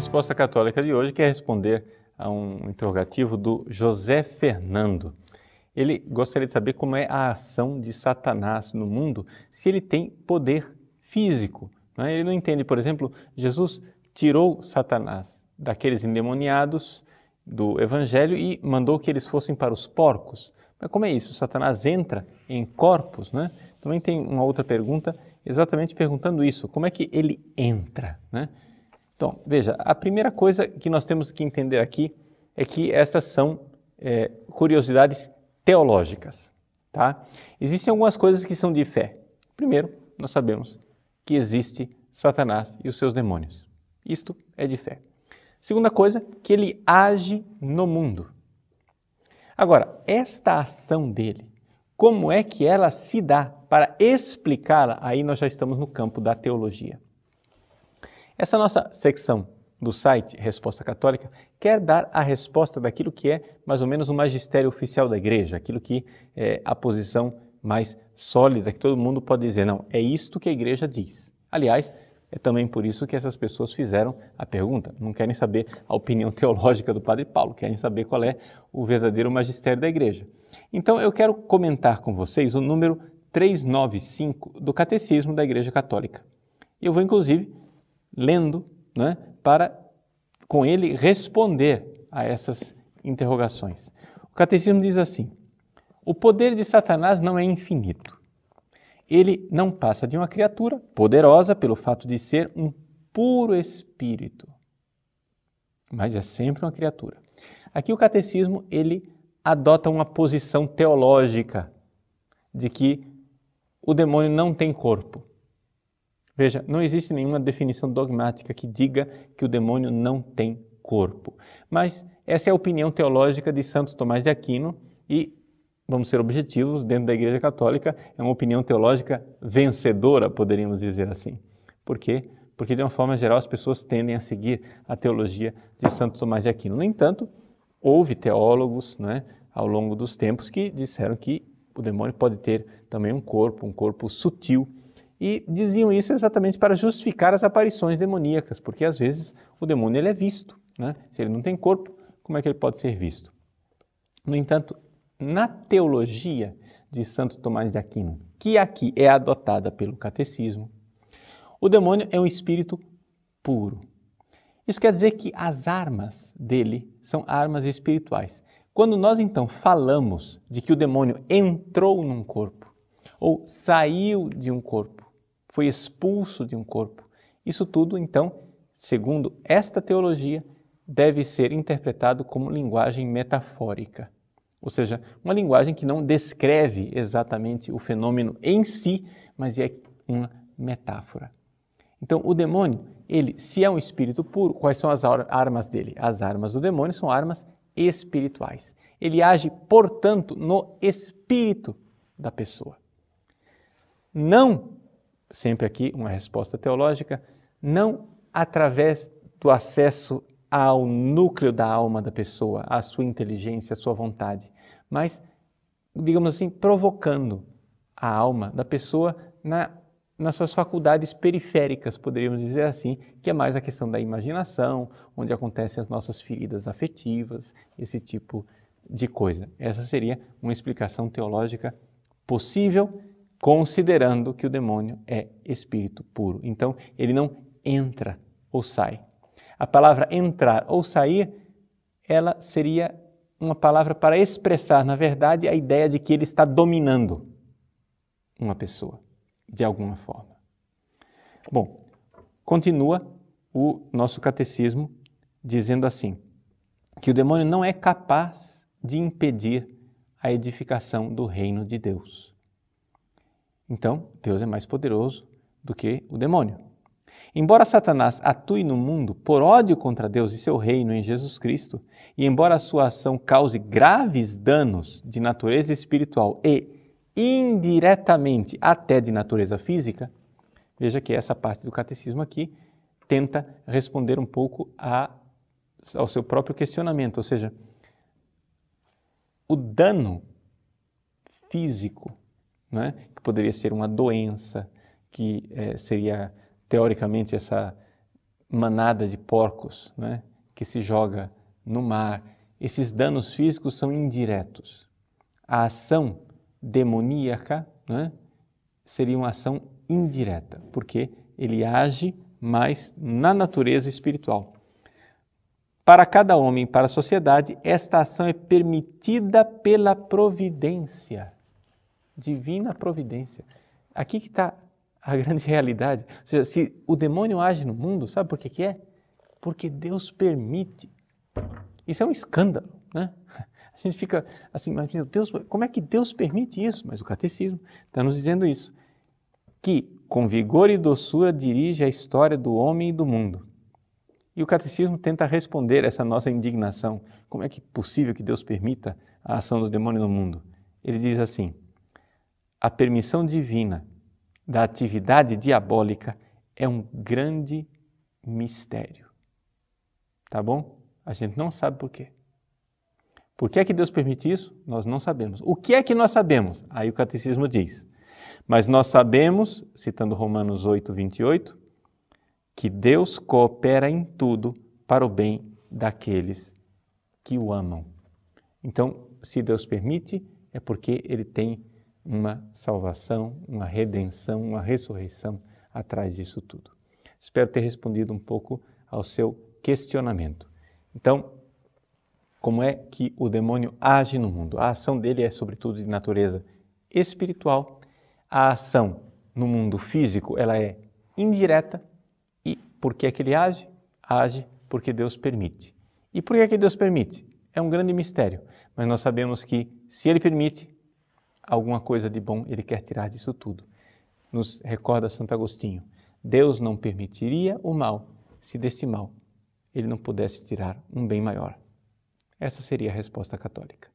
resposta católica de hoje quer responder a um interrogativo do José Fernando. Ele gostaria de saber como é a ação de Satanás no mundo, se ele tem poder físico. Não é? Ele não entende, por exemplo, Jesus tirou Satanás daqueles endemoniados do Evangelho e mandou que eles fossem para os porcos. Mas como é isso? Satanás entra em corpos, né? Também tem uma outra pergunta, exatamente perguntando isso: como é que ele entra, né? Então, veja, a primeira coisa que nós temos que entender aqui é que essas são é, curiosidades teológicas, tá? Existem algumas coisas que são de fé. Primeiro, nós sabemos que existe Satanás e os seus demônios. Isto é de fé. Segunda coisa, que ele age no mundo. Agora, esta ação dele, como é que ela se dá? Para explicá-la, aí nós já estamos no campo da teologia. Essa nossa secção do site Resposta Católica quer dar a resposta daquilo que é mais ou menos o magistério oficial da igreja, aquilo que é a posição mais sólida, que todo mundo pode dizer, não, é isto que a igreja diz. Aliás, é também por isso que essas pessoas fizeram a pergunta. Não querem saber a opinião teológica do Padre Paulo, querem saber qual é o verdadeiro magistério da igreja. Então eu quero comentar com vocês o número 395 do Catecismo da Igreja Católica. Eu vou, inclusive, lendo, né, para com ele responder a essas interrogações. O catecismo diz assim: o poder de Satanás não é infinito. Ele não passa de uma criatura poderosa pelo fato de ser um puro espírito. Mas é sempre uma criatura. Aqui o catecismo ele adota uma posição teológica de que o demônio não tem corpo. Veja, não existe nenhuma definição dogmática que diga que o demônio não tem corpo. Mas essa é a opinião teológica de Santo Tomás de Aquino e, vamos ser objetivos, dentro da Igreja Católica, é uma opinião teológica vencedora, poderíamos dizer assim. Por quê? Porque, de uma forma geral, as pessoas tendem a seguir a teologia de Santo Tomás de Aquino. No entanto, houve teólogos né, ao longo dos tempos que disseram que o demônio pode ter também um corpo, um corpo sutil, e diziam isso exatamente para justificar as aparições demoníacas, porque às vezes o demônio ele é visto. Né? Se ele não tem corpo, como é que ele pode ser visto? No entanto, na teologia de Santo Tomás de Aquino, que aqui é adotada pelo catecismo, o demônio é um espírito puro. Isso quer dizer que as armas dele são armas espirituais. Quando nós então falamos de que o demônio entrou num corpo ou saiu de um corpo, foi expulso de um corpo. Isso tudo, então, segundo esta teologia, deve ser interpretado como linguagem metafórica, ou seja, uma linguagem que não descreve exatamente o fenômeno em si, mas é uma metáfora. Então, o demônio, ele, se é um espírito puro, quais são as armas dele? As armas do demônio são armas espirituais. Ele age, portanto, no espírito da pessoa. Não sempre aqui uma resposta teológica, não através do acesso ao núcleo da alma da pessoa, à sua inteligência, à sua vontade, mas, digamos assim, provocando a alma da pessoa na, nas suas faculdades periféricas, poderíamos dizer assim, que é mais a questão da imaginação, onde acontecem as nossas feridas afetivas, esse tipo de coisa. Essa seria uma explicação teológica possível considerando que o demônio é espírito puro. Então, ele não entra ou sai. A palavra entrar ou sair, ela seria uma palavra para expressar, na verdade, a ideia de que ele está dominando uma pessoa, de alguma forma. Bom, continua o nosso catecismo dizendo assim: que o demônio não é capaz de impedir a edificação do reino de Deus. Então, Deus é mais poderoso do que o demônio. Embora Satanás atue no mundo por ódio contra Deus e seu reino em Jesus Cristo, e embora a sua ação cause graves danos de natureza espiritual e indiretamente até de natureza física, veja que essa parte do catecismo aqui tenta responder um pouco a, ao seu próprio questionamento, ou seja, o dano físico né? que poderia ser uma doença, que é, seria teoricamente essa manada de porcos né, que se joga no mar, esses danos físicos são indiretos. A ação demoníaca né, seria uma ação indireta, porque ele age mais na natureza espiritual. Para cada homem, para a sociedade, esta ação é permitida pela providência, divina providência. Aqui que está a grande realidade. Ou seja, se o demônio age no mundo, sabe por que, que é? Porque Deus permite. Isso é um escândalo, né? A gente fica assim, mas meu Deus, como é que Deus permite isso? Mas o catecismo está nos dizendo isso. Que com vigor e doçura dirige a história do homem e do mundo. E o catecismo tenta responder essa nossa indignação. Como é que é possível que Deus permita a ação do demônio no mundo? Ele diz assim: a permissão divina da atividade diabólica é um grande mistério. Tá bom? A gente não sabe por quê. Por que é que Deus permite isso? Nós não sabemos. O que é que nós sabemos? Aí o catecismo diz. Mas nós sabemos, citando Romanos 8, 28, que Deus coopera em tudo para o bem daqueles que o amam. Então, se Deus permite, é porque Ele tem uma salvação, uma redenção, uma ressurreição atrás disso tudo. Espero ter respondido um pouco ao seu questionamento. Então, como é que o demônio age no mundo? A ação dele é, sobretudo, de natureza espiritual. A ação no mundo físico ela é indireta. E por que é que ele age? Age porque Deus permite. E por que é que Deus permite? É um grande mistério, mas nós sabemos que se ele permite, alguma coisa de bom ele quer tirar disso tudo. Nos recorda Santo Agostinho: Deus não permitiria o mal se deste mal ele não pudesse tirar um bem maior. Essa seria a resposta católica.